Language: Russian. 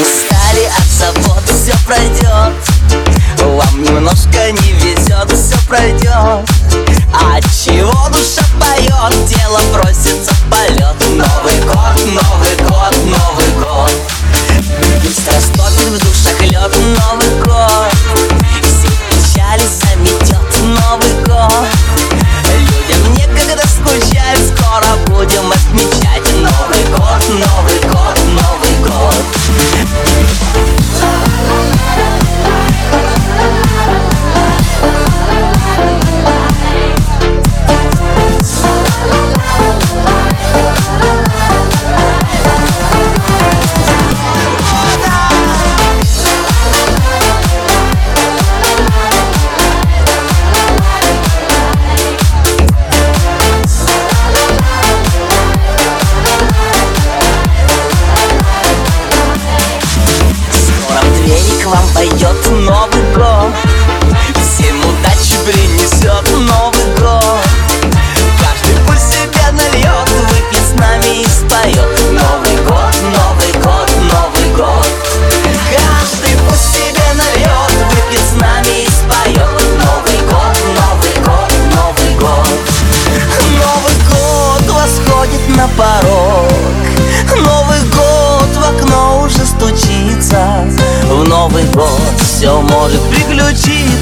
Устали от забот, все пройдет Вам немножко не везет, все пройдет вам поет Новый год. все может приключиться.